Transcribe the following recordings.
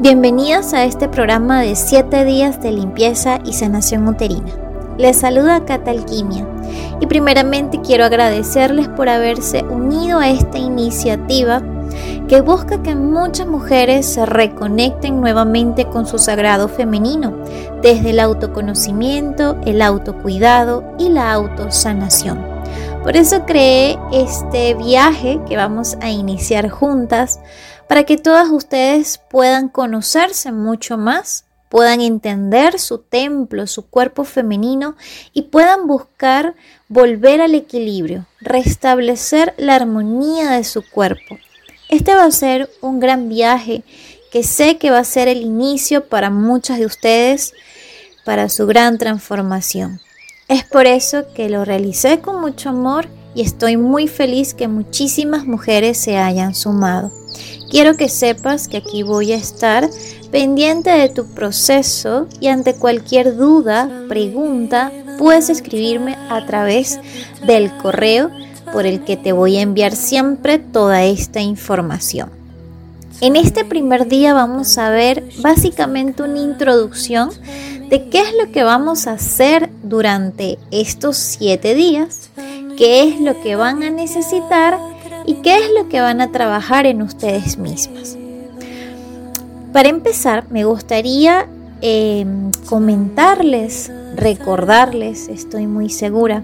Bienvenidos a este programa de 7 días de limpieza y sanación uterina. Les saluda Cata Alquimia y primeramente quiero agradecerles por haberse unido a esta iniciativa que busca que muchas mujeres se reconecten nuevamente con su sagrado femenino desde el autoconocimiento, el autocuidado y la autosanación. Por eso creé este viaje que vamos a iniciar juntas para que todas ustedes puedan conocerse mucho más, puedan entender su templo, su cuerpo femenino y puedan buscar volver al equilibrio, restablecer la armonía de su cuerpo. Este va a ser un gran viaje que sé que va a ser el inicio para muchas de ustedes para su gran transformación. Es por eso que lo realicé con mucho amor y estoy muy feliz que muchísimas mujeres se hayan sumado. Quiero que sepas que aquí voy a estar pendiente de tu proceso y ante cualquier duda, pregunta, puedes escribirme a través del correo por el que te voy a enviar siempre toda esta información. En este primer día vamos a ver básicamente una introducción de qué es lo que vamos a hacer durante estos siete días, qué es lo que van a necesitar y qué es lo que van a trabajar en ustedes mismas. Para empezar, me gustaría em, comentarles, recordarles, estoy muy segura,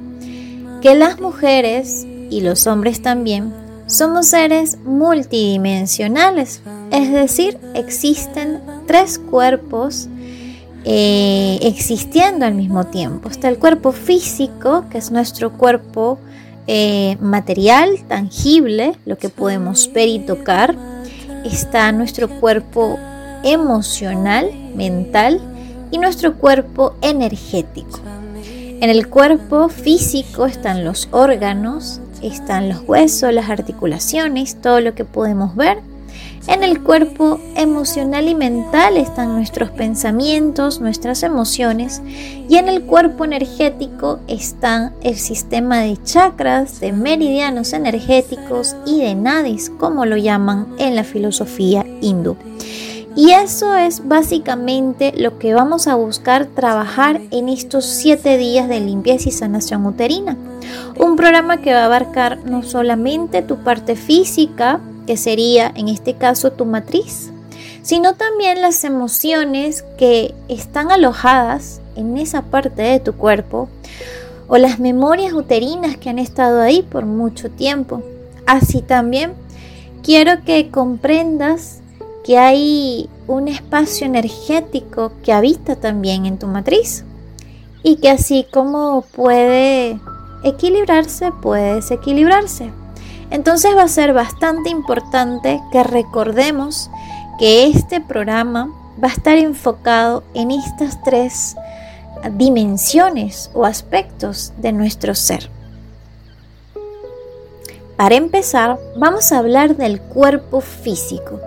que las mujeres y los hombres también somos seres multidimensionales, es decir, existen tres cuerpos eh, existiendo al mismo tiempo. Está el cuerpo físico, que es nuestro cuerpo eh, material, tangible, lo que podemos ver y tocar. Está nuestro cuerpo emocional, mental y nuestro cuerpo energético. En el cuerpo físico están los órganos, están los huesos, las articulaciones, todo lo que podemos ver en el cuerpo emocional y mental están nuestros pensamientos, nuestras emociones y en el cuerpo energético están el sistema de chakras, de meridianos energéticos y de nadis, como lo llaman en la filosofía hindú. Y eso es básicamente lo que vamos a buscar trabajar en estos siete días de limpieza y sanación uterina. Un programa que va a abarcar no solamente tu parte física, que sería en este caso tu matriz, sino también las emociones que están alojadas en esa parte de tu cuerpo o las memorias uterinas que han estado ahí por mucho tiempo. Así también quiero que comprendas que hay un espacio energético que habita también en tu matriz y que así como puede equilibrarse, puede desequilibrarse. Entonces va a ser bastante importante que recordemos que este programa va a estar enfocado en estas tres dimensiones o aspectos de nuestro ser. Para empezar, vamos a hablar del cuerpo físico.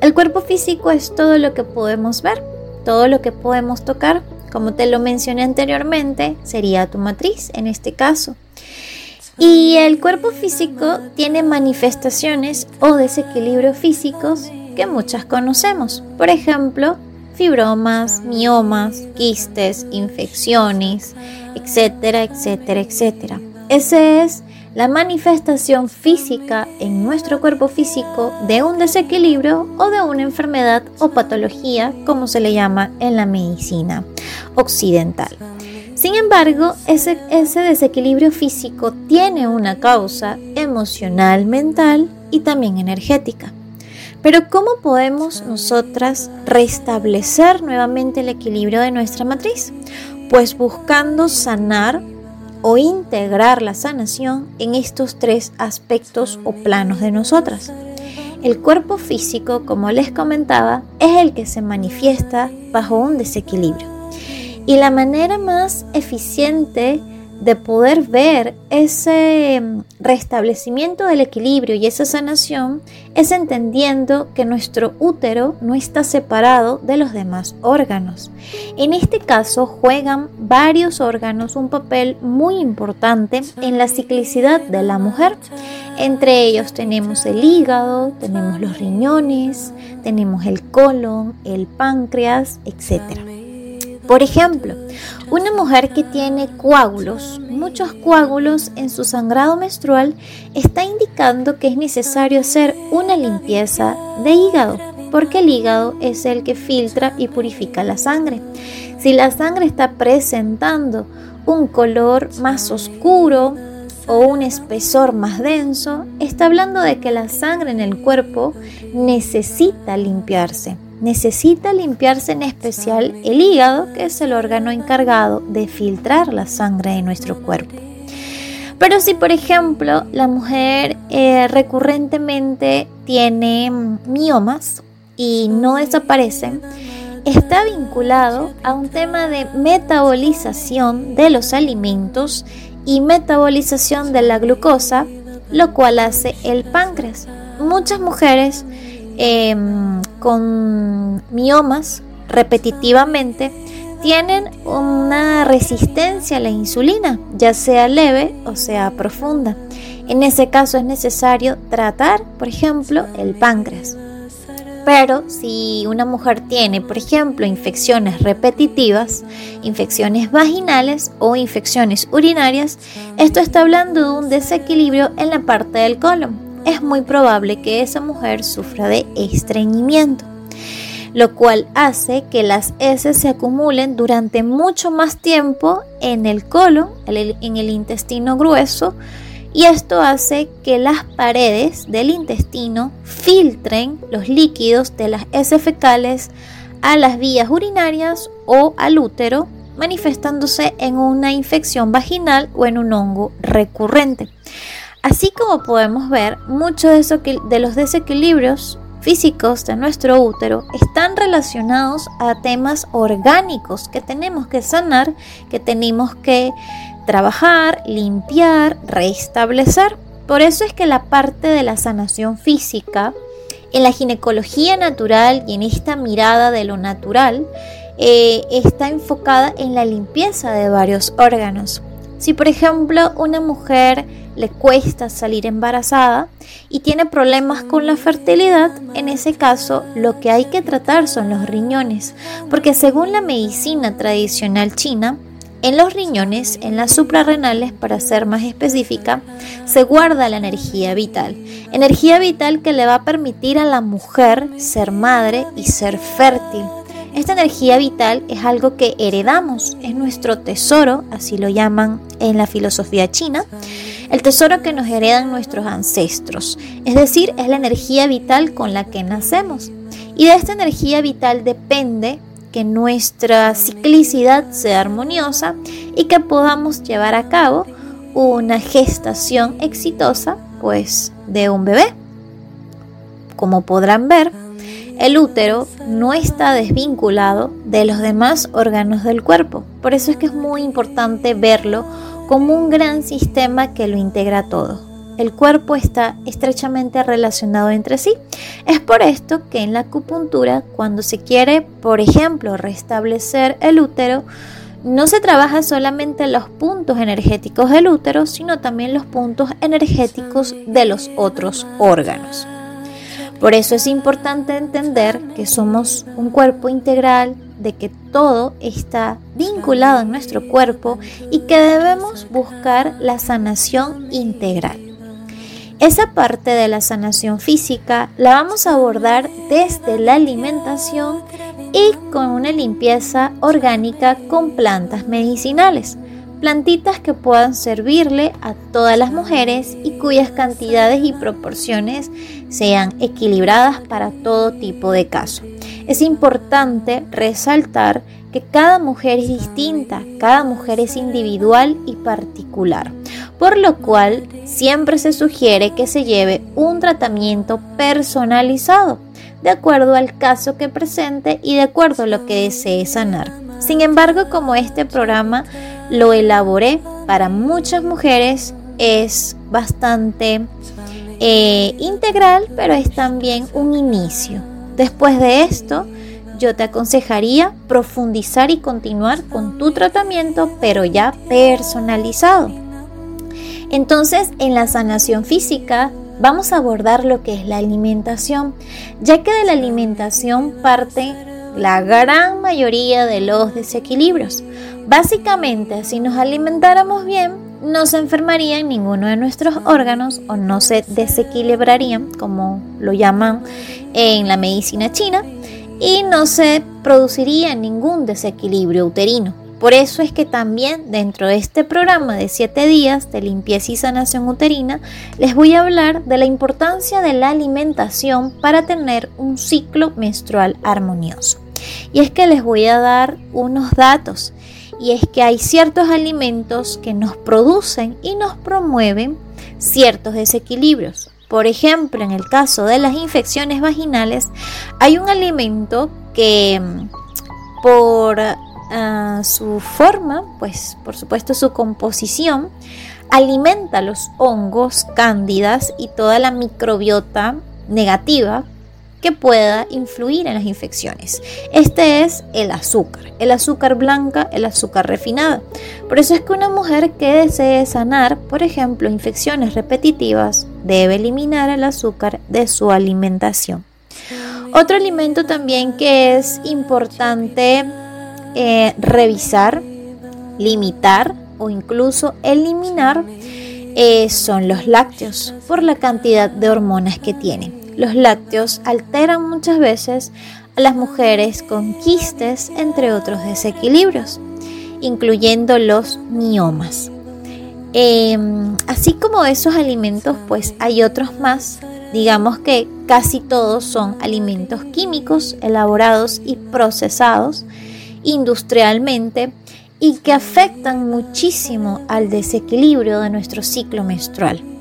El cuerpo físico es todo lo que podemos ver, todo lo que podemos tocar. Como te lo mencioné anteriormente, sería tu matriz en este caso. Y el cuerpo físico tiene manifestaciones o desequilibrios físicos que muchas conocemos. Por ejemplo, fibromas, miomas, quistes, infecciones, etcétera, etcétera, etcétera. Esa es la manifestación física en nuestro cuerpo físico de un desequilibrio o de una enfermedad o patología, como se le llama en la medicina occidental. Sin embargo, ese, desequilibrio físico tiene una causa emocional, mental y también energética. Pero ¿cómo podemos nosotras restablecer nuevamente el equilibrio de nuestra matriz? Pues buscando sanar o integrar la sanación en estos tres aspectos o planos de nosotras. El cuerpo físico, como les comentaba, es el que se manifiesta bajo un desequilibrio. Y la manera más eficiente de poder ver ese mm, restablecimiento del equilibrio y esa sanación es entendiendo que nuestro útero no está separado de los demás órganos. En este caso juegan varios órganos un papel muy importante en la ciclicidad de la mujer. Entre ellos tenemos el hígado, tenemos los riñones, tenemos el colon, el páncreas, etc. Por ejemplo, una mujer que tiene coágulos, muchos coágulos en su sangrado menstrual, está indicando que es necesario hacer una limpieza de hígado, porque el hígado es el que filtra y purifica la sangre. Si la sangre está presentando un color más oscuro o un espesor más denso, está hablando de que la sangre en el cuerpo necesita limpiarse. Necesita limpiarse en especial el hígado, que es el órgano encargado de filtrar la sangre de nuestro cuerpo. Pero si, por ejemplo, la mujer eh, recurrentemente tiene miomas y no desaparecen, está vinculado a un tema de metabolización de los alimentos y metabolización de la glucosa, lo cual hace el páncreas. Muchas mujeres em, con miomas repetitivamente tienen una resistencia a la insulina, ya sea leve o sea profunda. En ese caso es necesario tratar, por ejemplo, el páncreas. Pero si una mujer tiene, por ejemplo, infecciones repetitivas, infecciones vaginales o infecciones urinarias, esto está hablando de un desequilibrio en la parte del colon. Es muy probable que esa mujer sufra de estreñimiento, lo cual hace que las heces se acumulen durante mucho más tiempo en el colon, en el intestino grueso, y esto hace que las paredes del intestino filtren los líquidos de las heces fecales a las vías urinarias o al útero, manifestándose en una infección vaginal o en un hongo recurrente. Así como podemos ver, muchos de los desequilibrios físicos de nuestro útero están relacionados a temas orgánicos que tenemos que sanar, que tenemos que trabajar, limpiar, restablecer. Por eso es que la parte de la sanación física, en la ginecología natural y en esta mirada de lo natural, eh, está enfocada en la limpieza de varios órganos. Si por ejemplo una mujer le cuesta salir embarazada y tiene problemas con la fertilidad, en ese caso lo que hay que tratar son los riñones, porque según la medicina tradicional china, en los riñones, en las suprarrenales, para ser más específica, se guarda la energía vital. Energía vital que le va a permitir a la mujer ser madre y ser fértil. Esta energía vital es algo que heredamos, es nuestro tesoro, así lo llaman en la filosofía china, el tesoro que nos heredan nuestros ancestros, es decir, es la energía vital con la que nacemos. Y de esta energía vital depende que nuestra ciclicidad sea armoniosa y que podamos llevar a cabo una gestación exitosa pues de un bebé. Como podrán ver, el útero no está desvinculado de los demás órganos del cuerpo. Por eso es que es muy importante verlo como un gran sistema que lo integra todo el cuerpo está estrechamente relacionado entre sí. Es por esto que en la acupuntura, cuando se quiere, por ejemplo, restablecer el útero, no se trabaja solamente los puntos energéticos del útero, sino también los puntos energéticos de los otros órganos. Por eso es importante entender que somos un cuerpo integral, de que todo está vinculado en nuestro cuerpo y que debemos buscar la sanación integral. Esa parte de la sanación física la vamos a abordar desde la alimentación y con una limpieza orgánica con plantas medicinales. Plantitas que puedan servirle a todas las mujeres y cuyas cantidades y proporciones sean equilibradas para todo tipo de caso. Es importante resaltar que cada mujer es distinta, cada mujer es individual y particular por lo cual siempre se sugiere que se lleve un tratamiento personalizado, de acuerdo al caso que presente y de acuerdo a lo que desee sanar. Sin embargo, como este programa lo elaboré para muchas mujeres, es bastante eh, integral, pero es también un inicio. Después de esto, yo te aconsejaría profundizar y continuar con tu tratamiento, pero ya personalizado. Entonces, en la sanación física vamos a abordar lo que es la alimentación, ya que de la alimentación parte la gran mayoría de los desequilibrios. Básicamente, si nos alimentáramos bien, no se enfermarían ninguno de nuestros órganos o no se desequilibrarían, como lo llaman en la medicina china, y no se produciría ningún desequilibrio uterino. Por eso es que también dentro de este programa de 7 días de limpieza y sanación uterina les voy a hablar de la importancia de la alimentación para tener un ciclo menstrual armonioso. Y es que les voy a dar unos datos y es que hay ciertos alimentos que nos producen y nos promueven ciertos desequilibrios. Por ejemplo, en el caso de las infecciones vaginales, hay un alimento que mm, por ah, su forma, pues por supuesto su composición, alimenta los hongos, cándidas y toda la microbiota negativa que pueda influir en las infecciones. Este es el azúcar, el azúcar blanca, el azúcar refinada. Por eso es que una mujer que desee sanar, por ejemplo, infecciones repetitivas, debe eliminar el azúcar de su alimentación. Otro alimento también que es importante eh, revisar, limitar o incluso eliminar eh, son los lácteos por la cantidad de hormonas que tienen. Los lácteos alteran muchas veces a las mujeres con quistes, entre otros desequilibrios, incluyendo los miomas. Em, así como esos alimentos, pues hay otros más. Digamos que casi todos son alimentos químicos elaborados y procesados industrialmente y que afectan muchísimo al desequilibrio de nuestro ciclo menstrual.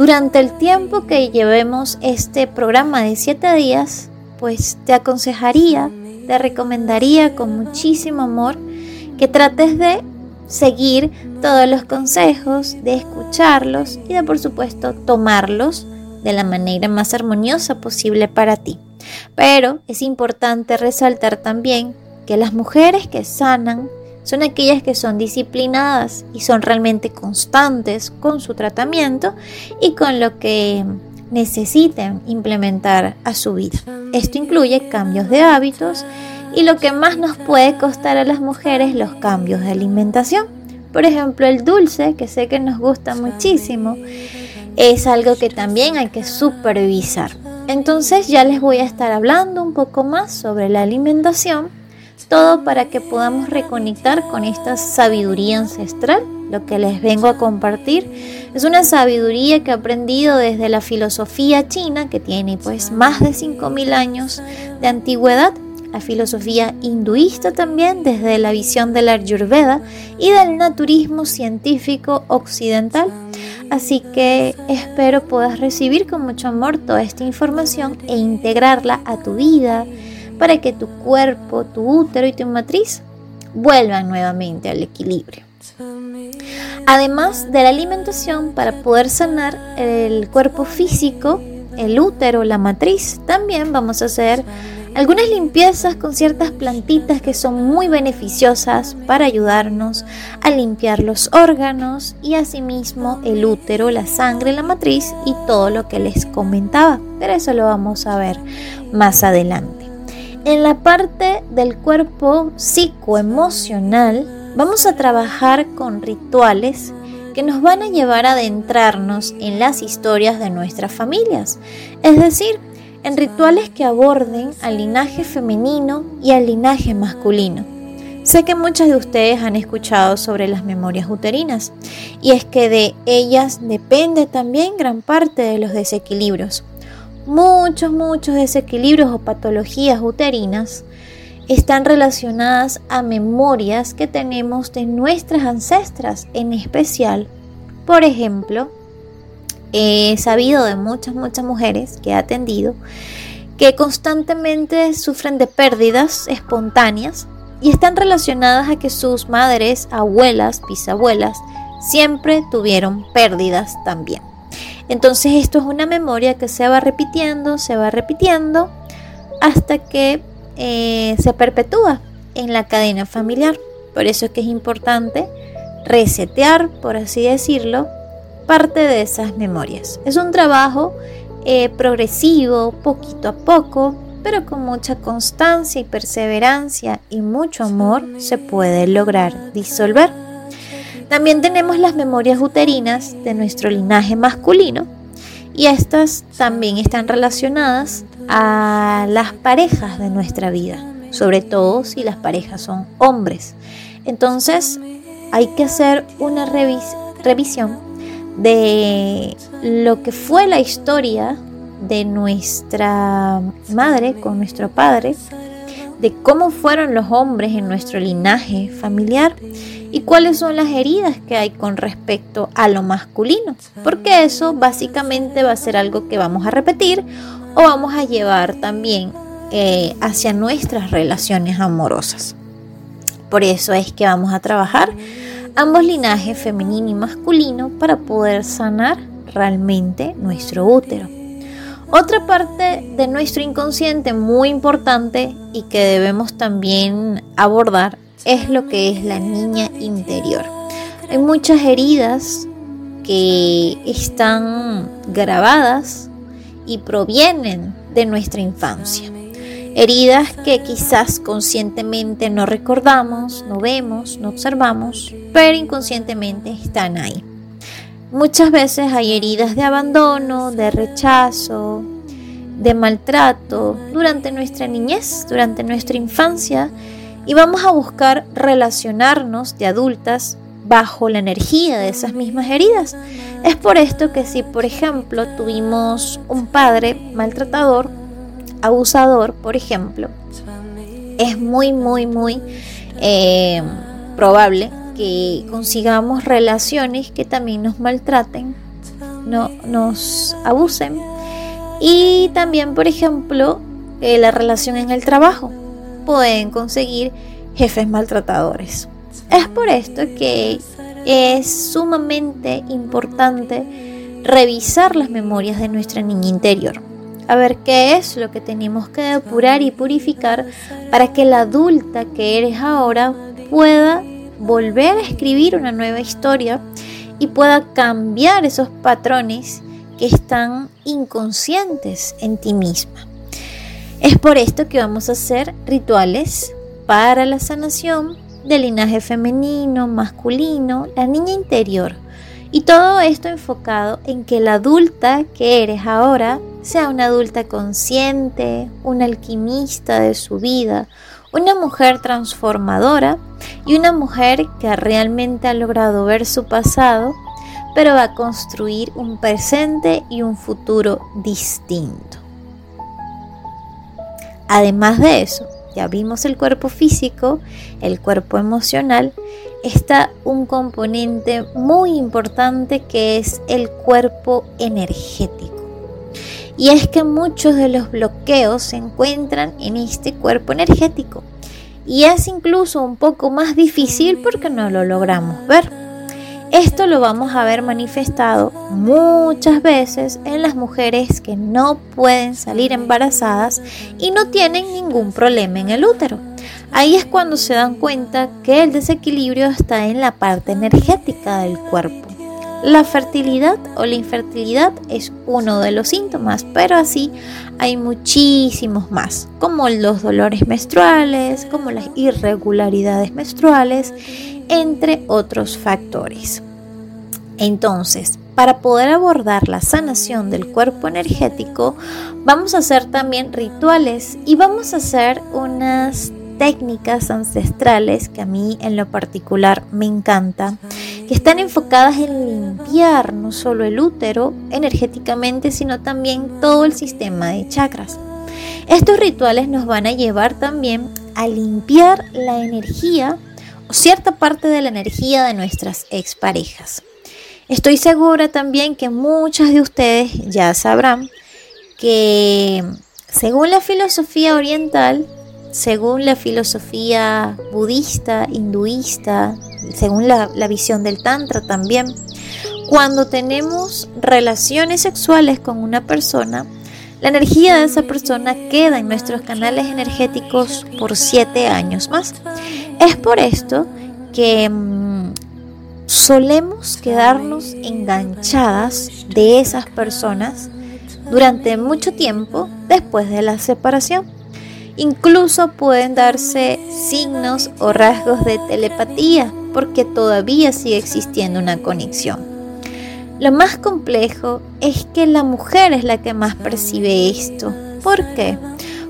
Durante el tiempo que llevemos este programa de 7 días, pues te aconsejaría, te recomendaría con muchísimo amor que trates de seguir todos los consejos, de escucharlos y de por supuesto tomarlos de la manera más armoniosa posible para ti. Pero es importante resaltar también que las mujeres que sanan son aquellas que son disciplinadas y son realmente constantes con su tratamiento y con lo que necesiten implementar a su vida. Esto incluye cambios de hábitos y lo que más nos puede costar a las mujeres los cambios de alimentación. Por ejemplo, el dulce, que sé que nos gusta muchísimo, es algo que también hay que supervisar. Entonces ya les voy a estar hablando un poco más sobre la alimentación todo para que podamos reconectar con esta sabiduría ancestral. Lo que les vengo a compartir es una sabiduría que he aprendido desde la filosofía china, que tiene pues más de 5.000 años de antigüedad, la filosofía hinduista también desde la visión de la Ayurveda y del naturismo científico occidental. Así que espero puedas recibir con mucho amor toda esta información e integrarla a tu vida, para que tu cuerpo, tu útero y tu matriz vuelvan nuevamente al equilibrio. Además de la alimentación, para poder sanar el cuerpo físico, el útero, la matriz, también vamos a hacer algunas limpiezas con ciertas plantitas que son muy beneficiosas para ayudarnos a limpiar los órganos y asimismo el útero, la sangre, la matriz y todo lo que les comentaba. Pero eso lo vamos a ver más adelante. En la parte del cuerpo psicoemocional vamos a trabajar con rituales que nos van a llevar a adentrarnos en las historias de nuestras familias, es decir, en rituales que aborden al linaje femenino y al linaje masculino. Sé que muchas de ustedes han escuchado sobre las memorias uterinas y es que de ellas depende también gran parte de los desequilibrios muchos, muchos desequilibrios o patologías uterinas están relacionadas a memorias que tenemos de nuestras ancestras, en especial, por ejemplo, he sabido de muchas, muchas mujeres que he atendido que constantemente sufren de pérdidas espontáneas y están relacionadas a que sus madres, abuelas, bisabuelas siempre tuvieron pérdidas también. Entonces esto es una memoria que se va repitiendo, se va repitiendo hasta que eh, se perpetúa en la cadena familiar. Por eso es que es importante resetear, por así decirlo, parte de esas memorias. Es un trabajo eh, progresivo, poquito a poco, pero con mucha constancia y perseverancia y mucho amor se puede lograr disolver. También tenemos las memorias uterinas de nuestro linaje masculino y estas también están relacionadas a las parejas de nuestra vida, sobre todo si las parejas son hombres. Entonces hay que hacer una revisión de lo que fue la historia de nuestra madre con nuestro padre, de cómo fueron los hombres en nuestro linaje familiar y cuáles son las heridas que hay con respecto a lo masculino, porque eso básicamente va a ser algo que vamos a repetir o vamos a llevar también eh, hacia nuestras relaciones amorosas. Por eso es que vamos a trabajar ambos linajes femenino y masculino para poder sanar realmente nuestro útero. Otra parte de nuestro inconsciente muy importante y que debemos también abordar es lo que es la niña interior. Hay muchas heridas que están grabadas y provienen de nuestra infancia. Heridas que quizás conscientemente no recordamos, no vemos, no observamos, pero inconscientemente están ahí. Muchas veces hay heridas de abandono, de rechazo, de maltrato durante nuestra niñez, durante nuestra infancia, y vamos a buscar relacionarnos de adultas bajo la energía de esas mismas heridas. Es por esto que si, por ejemplo, tuvimos un padre maltratador, abusador, por ejemplo, es muy, muy, muy eh, probable consigamos relaciones que también nos maltraten, no, nos abusen. Y también, por ejemplo, eh, la relación en el trabajo. Pueden conseguir jefes maltratadores. Es por esto que es sumamente importante revisar las memorias de nuestra niña interior. A ver qué es lo que tenemos que depurar y purificar para que la adulta que eres ahora pueda volver a escribir una nueva historia y pueda cambiar esos patrones que están inconscientes en ti misma. Es por esto que vamos a hacer rituales para la sanación del linaje femenino, masculino, la niña interior. Y todo esto enfocado en que la adulta que eres ahora sea una adulta consciente, una alquimista de su vida, una mujer transformadora y una mujer que realmente ha logrado ver su pasado, pero va a construir un presente y un futuro distinto. Además de eso, ya vimos el cuerpo físico, el cuerpo emocional, está un componente muy importante que es el cuerpo energético. Y es que muchos de los bloqueos se encuentran en este cuerpo energético. Y es incluso un poco más difícil porque no lo logramos ver. Esto lo vamos a ver manifestado muchas veces en las mujeres que no pueden salir embarazadas y no tienen ningún problema en el útero. Ahí es cuando se dan cuenta que el desequilibrio está en la parte energética del cuerpo. La fertilidad o la infertilidad es uno de los síntomas, pero así hay muchísimos más, como los dolores menstruales, como las irregularidades menstruales, entre otros factores. Entonces, para poder abordar la sanación del cuerpo energético, vamos a hacer también rituales y vamos a hacer unas técnicas ancestrales que a mí en lo particular me encanta, que están enfocadas en limpiar no solo el útero energéticamente, sino también todo el sistema de chakras. Estos rituales nos van a llevar también a limpiar la energía o cierta parte de la energía de nuestras exparejas. Estoy segura también que muchas de ustedes ya sabrán que según la filosofía oriental, según la filosofía budista, hinduista, según la, visión del Tantra también, cuando tenemos relaciones sexuales con una persona, la energía de esa persona queda en nuestros canales energéticos por siete años más. Es por esto que mm, solemos quedarnos enganchadas de esas personas durante mucho tiempo después de la separación. Incluso pueden darse signos o rasgos de telepatía porque todavía sigue existiendo una conexión. Lo más complejo es que la mujer es la que más percibe esto. ¿Por qué?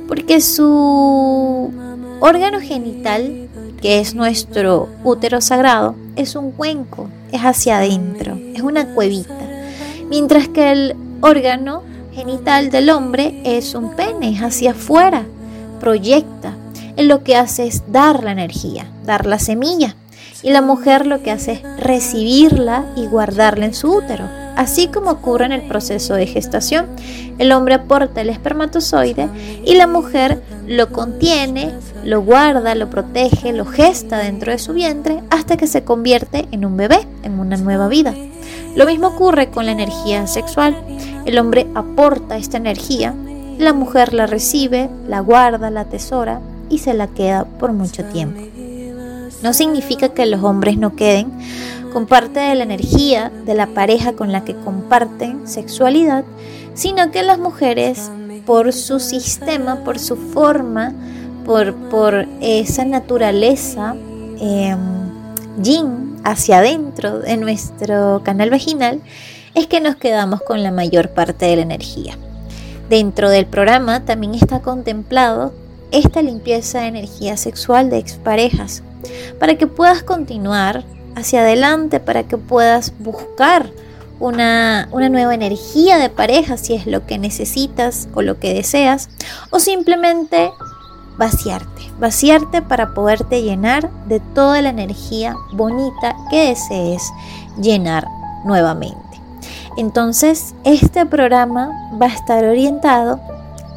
Porque su órgano genital, que es nuestro útero sagrado, es un cuenco, es hacia adentro, es una cuevita. Mientras que el órgano genital del hombre es un pene, es hacia afuera, proyecta. Él lo que hace es dar la energía, dar la semilla. Y la mujer lo que hace es recibirla y guardarla en su útero. Así como ocurre en el proceso de gestación, el hombre aporta el espermatozoide y la mujer lo contiene, lo guarda, lo protege, lo gesta dentro de su vientre hasta que se convierte en un bebé, en una nueva vida. Lo mismo ocurre con la energía sexual. El hombre aporta esta energía, la mujer la recibe, la guarda, la atesora y se la queda por mucho tiempo. No significa que los hombres no queden con parte de la energía de la pareja con la que comparten sexualidad, sino que las mujeres, por su sistema, por su forma, por, por esa naturaleza eh, yin hacia adentro de nuestro canal vaginal, es que nos quedamos con la mayor parte de la energía. Dentro del programa también está contemplado esta limpieza de energía sexual de exparejas para que puedas continuar hacia adelante, para que puedas buscar una, una, nueva energía de pareja si es lo que necesitas o lo que deseas, o simplemente vaciarte, vaciarte para poderte llenar de toda la energía bonita que desees llenar nuevamente. Entonces, este programa va a estar orientado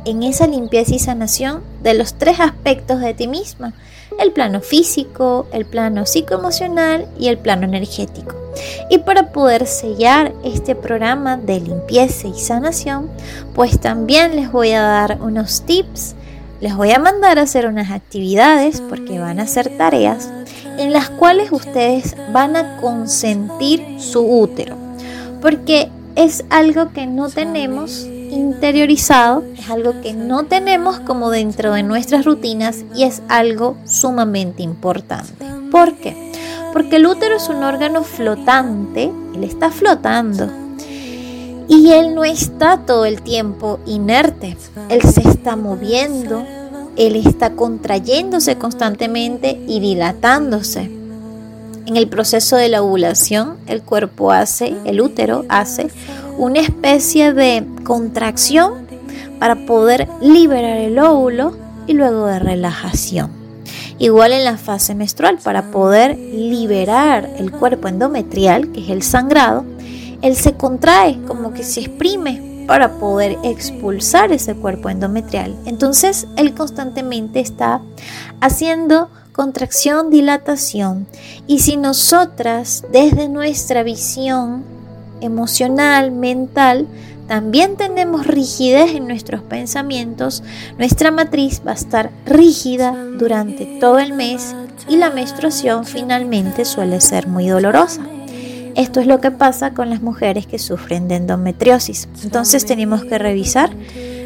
en esa limpieza y sanación de los tres aspectos de ti misma, el plano físico, el plano psicoemocional y el plano energético. Y para poder sellar este programa de limpieza y sanación, pues también les voy a dar unos tips, les voy a mandar a hacer unas actividades porque van a ser tareas en las cuales ustedes van a consentir su útero, porque es algo que no tenemos interiorizado, es algo que no tenemos como dentro de nuestras rutinas y es algo sumamente importante. ¿Por qué? Porque el útero es un órgano flotante, él está flotando y él no está todo el tiempo inerte, él se está moviendo, él está contrayéndose constantemente y dilatándose. En el proceso de la ovulación, el cuerpo hace, el útero hace una especie de contracción para poder liberar el óvulo y luego de relajación. Igual en la fase menstrual, para poder liberar el cuerpo endometrial, que es el sangrado, él se contrae, como que se exprime para poder expulsar ese cuerpo endometrial. Entonces, él constantemente está haciendo contracción, dilatación. Y si nosotras, desde nuestra visión emocional, mental, también tenemos rigidez en nuestros pensamientos, nuestra matriz va a estar rígida durante todo el mes y la menstruación finalmente suele ser muy dolorosa. Esto es lo que pasa con las mujeres que sufren de endometriosis. Entonces tenemos que revisar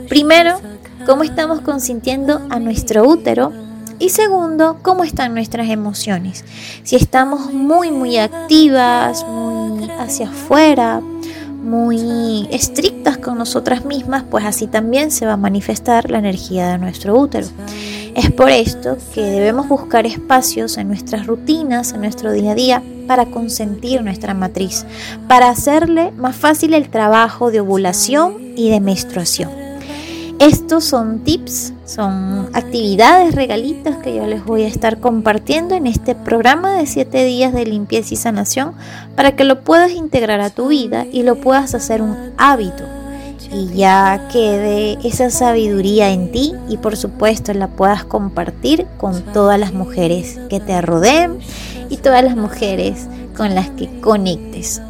primero cómo estamos consintiendo a nuestro útero y segundo, cómo están nuestras emociones. Si estamos muy, muy activas, muy hacia afuera, muy estrictas con nosotras mismas, pues así también se va a manifestar la energía de nuestro útero. Es por esto que debemos buscar espacios en nuestras rutinas, en nuestro día a día, para consentir nuestra matriz, para hacerle más fácil el trabajo de ovulación y de menstruación. Estos son tips, son actividades, regalitos que yo les voy a estar compartiendo en este programa de 7 días de limpieza y sanación para que lo puedas integrar a tu vida y lo puedas hacer un hábito y ya quede esa sabiduría en ti y por supuesto la puedas compartir con todas las mujeres que te rodeen y todas las mujeres con las que conectes.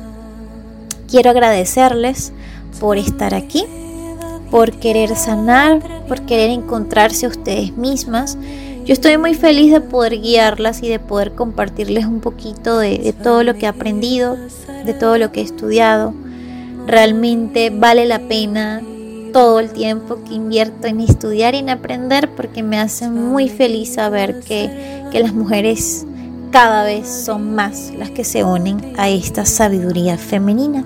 Quiero agradecerles por estar aquí por querer sanar, por querer encontrarse a ustedes mismas. Yo estoy muy feliz de poder guiarlas y de poder compartirles un poquito de, todo lo que he aprendido, de todo lo que he estudiado. Realmente vale la pena todo el tiempo que invierto en estudiar y en aprender porque me hace muy feliz saber que las mujeres cada vez son más las que se unen a esta sabiduría femenina.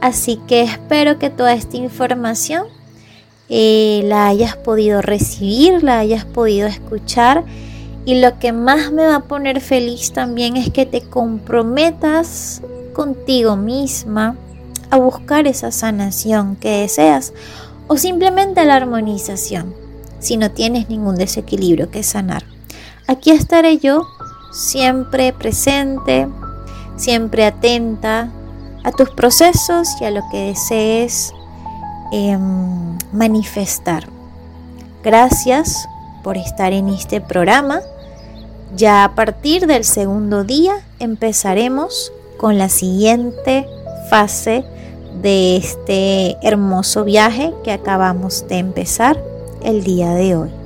Así que espero que toda esta información eh, la hayas podido recibir, la hayas podido escuchar. Y lo que más me va a poner feliz también es que te comprometas contigo misma a buscar esa sanación que deseas o simplemente la armonización si no tienes ningún desequilibrio que sanar. Aquí estaré yo siempre presente, siempre atenta a tus procesos y a lo que desees em, manifestar. Gracias por estar en este programa. Ya a partir del segundo día empezaremos con la siguiente fase de este hermoso viaje que acabamos de empezar el día de hoy.